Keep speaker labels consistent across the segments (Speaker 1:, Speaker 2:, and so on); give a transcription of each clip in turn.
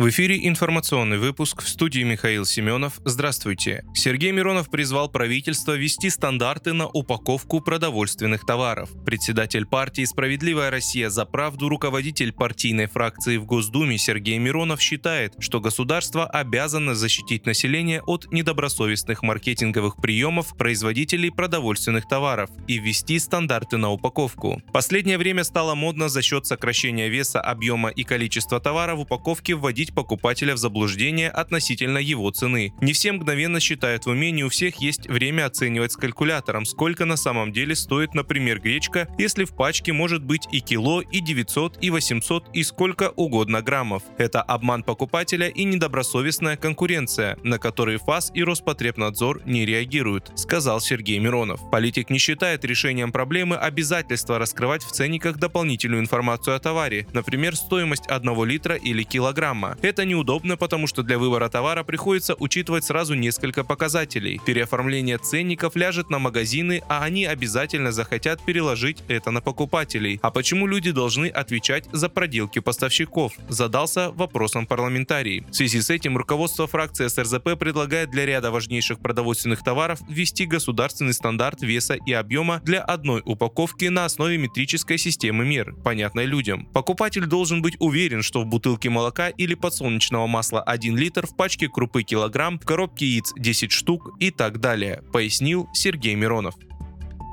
Speaker 1: В эфире информационный выпуск в студии Михаил Семенов. Здравствуйте. Сергей Миронов призвал правительство ввести стандарты на упаковку продовольственных товаров. Председатель партии «Справедливая Россия за правду» руководитель партийной фракции в Госдуме Сергей Миронов считает, что государство обязано защитить население от недобросовестных маркетинговых приемов производителей продовольственных товаров и ввести стандарты на упаковку. Последнее время стало модно за счет сокращения веса, объема и количества товара в упаковке вводить вводить покупателя в заблуждение относительно его цены. Не все мгновенно считают в уме, не у всех есть время оценивать с калькулятором, сколько на самом деле стоит, например, гречка, если в пачке может быть и кило, и 900, и 800, и сколько угодно граммов. Это обман покупателя и недобросовестная конкуренция, на которые ФАС и Роспотребнадзор не реагируют, сказал Сергей Миронов. Политик не считает решением проблемы обязательства раскрывать в ценниках дополнительную информацию о товаре, например, стоимость 1 литра или килограмма. Это неудобно, потому что для выбора товара приходится учитывать сразу несколько показателей. Переоформление ценников ляжет на магазины, а они обязательно захотят переложить это на покупателей. А почему люди должны отвечать за проделки поставщиков? Задался вопросом парламентарий. В связи с этим руководство фракции СРЗП предлагает для ряда важнейших продовольственных товаров ввести государственный стандарт веса и объема для одной упаковки на основе метрической системы мер, понятной людям. Покупатель должен быть уверен, что в бутылке молока или подсолнечного масла 1 литр, в пачке крупы килограмм, в коробке яиц 10 штук и так далее, пояснил Сергей Миронов.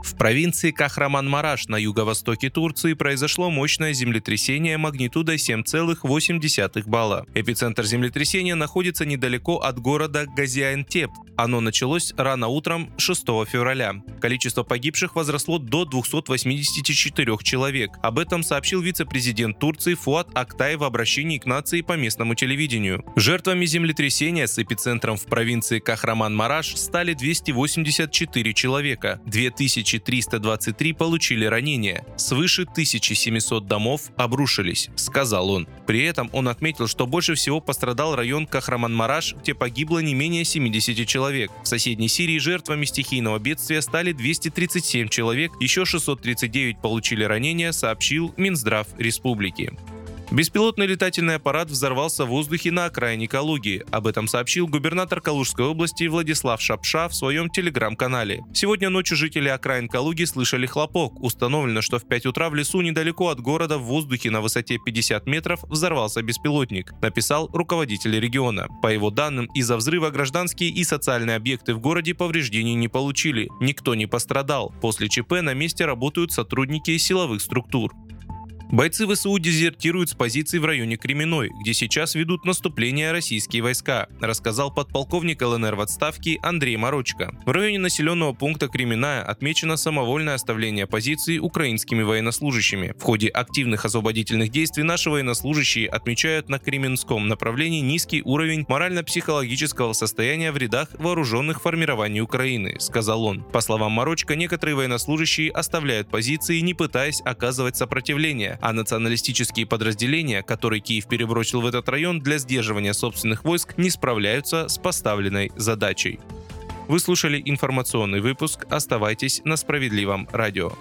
Speaker 1: В провинции Кахраман-Мараш на юго-востоке Турции произошло мощное землетрясение магнитудой 7,8 балла. Эпицентр землетрясения находится недалеко от города Газиантеп. Оно началось рано утром 6 февраля. Количество погибших возросло до 284 человек. Об этом сообщил вице-президент Турции Фуат Актай в обращении к нации по местному телевидению. Жертвами землетрясения с эпицентром в провинции Кахраман-Мараш стали 284 человека. 2000 2323 получили ранения, свыше 1700 домов обрушились, сказал он. При этом он отметил, что больше всего пострадал район Кахраман-Мараш, где погибло не менее 70 человек. В соседней Сирии жертвами стихийного бедствия стали 237 человек, еще 639 получили ранения, сообщил Минздрав республики. Беспилотный летательный аппарат взорвался в воздухе на окраине Калуги. Об этом сообщил губернатор Калужской области Владислав Шапша в своем телеграм-канале. Сегодня ночью жители окраин Калуги слышали хлопок. Установлено, что в 5 утра в лесу недалеко от города в воздухе на высоте 50 метров взорвался беспилотник, написал руководитель региона. По его данным, из-за взрыва гражданские и социальные объекты в городе повреждений не получили. Никто не пострадал. После ЧП на месте работают сотрудники силовых структур. Бойцы ВСУ дезертируют с позиций в районе Кременной, где сейчас ведут наступление российские войска, рассказал подполковник ЛНР в отставке Андрей Морочко. В районе населенного пункта Кременная отмечено самовольное оставление позиций украинскими военнослужащими. В ходе активных освободительных действий наши военнослужащие отмечают на Кременском направлении низкий уровень морально-психологического состояния в рядах вооруженных формирований Украины, сказал он. По словам Морочка, некоторые военнослужащие оставляют позиции, не пытаясь оказывать сопротивление, а националистические подразделения, которые Киев перебросил в этот район для сдерживания собственных войск, не справляются с поставленной задачей. Вы слушали информационный выпуск. Оставайтесь на справедливом радио.